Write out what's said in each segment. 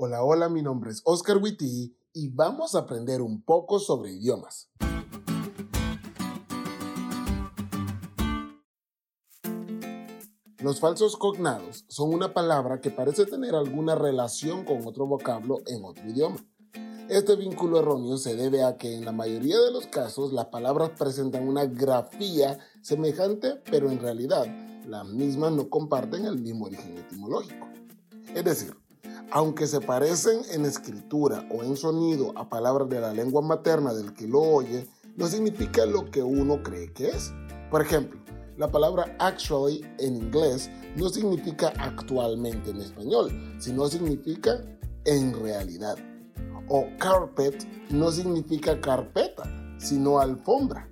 Hola, hola, mi nombre es Oscar Witty y vamos a aprender un poco sobre idiomas. Los falsos cognados son una palabra que parece tener alguna relación con otro vocablo en otro idioma. Este vínculo erróneo se debe a que en la mayoría de los casos las palabras presentan una grafía semejante, pero en realidad las mismas no comparten el mismo origen etimológico. Es decir, aunque se parecen en escritura o en sonido a palabras de la lengua materna del que lo oye, no significa lo que uno cree que es. Por ejemplo, la palabra actually en inglés no significa actualmente en español, sino significa en realidad o carpet no significa carpeta, sino alfombra.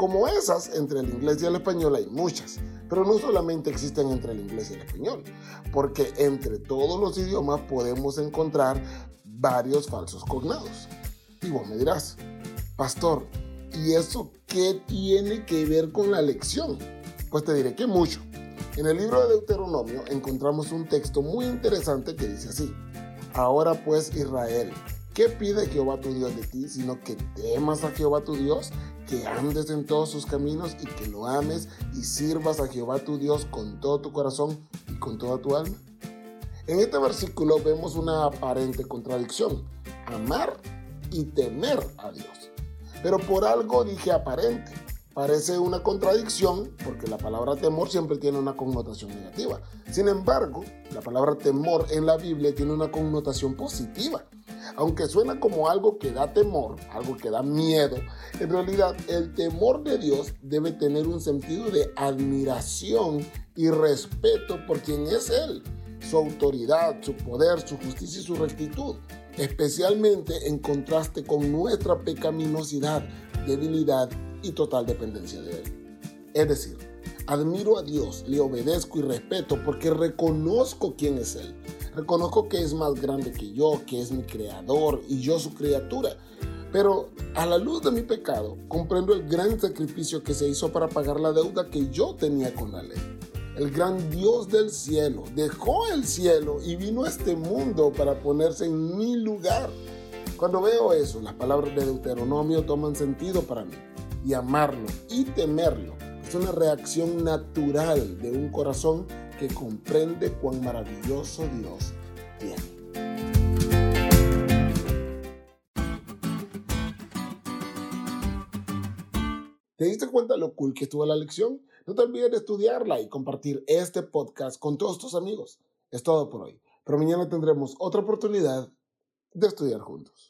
Como esas, entre el inglés y el español hay muchas, pero no solamente existen entre el inglés y el español, porque entre todos los idiomas podemos encontrar varios falsos cognados. Y vos me dirás, pastor, ¿y eso qué tiene que ver con la lección? Pues te diré que mucho. En el libro de Deuteronomio encontramos un texto muy interesante que dice así, Ahora pues Israel, ¿Qué pide Jehová tu Dios de ti? Sino que temas a Jehová tu Dios, que andes en todos sus caminos y que lo ames y sirvas a Jehová tu Dios con todo tu corazón y con toda tu alma. En este versículo vemos una aparente contradicción, amar y temer a Dios. Pero por algo dije aparente. Parece una contradicción porque la palabra temor siempre tiene una connotación negativa. Sin embargo, la palabra temor en la Biblia tiene una connotación positiva aunque suena como algo que da temor, algo que da miedo, en realidad el temor de Dios debe tener un sentido de admiración y respeto por quien es Él, su autoridad, su poder, su justicia y su rectitud, especialmente en contraste con nuestra pecaminosidad, debilidad y total dependencia de Él. Es decir, admiro a Dios, le obedezco y respeto porque reconozco quién es Él Reconozco que es más grande que yo, que es mi creador y yo su criatura. Pero a la luz de mi pecado, comprendo el gran sacrificio que se hizo para pagar la deuda que yo tenía con la ley. El gran Dios del cielo dejó el cielo y vino a este mundo para ponerse en mi lugar. Cuando veo eso, las palabras de Deuteronomio toman sentido para mí. Y amarlo y temerlo es una reacción natural de un corazón que comprende cuán maravilloso Dios tiene. ¿Te diste cuenta lo cool que estuvo la lección? No te olvides de estudiarla y compartir este podcast con todos tus amigos. Es todo por hoy, pero mañana tendremos otra oportunidad de estudiar juntos.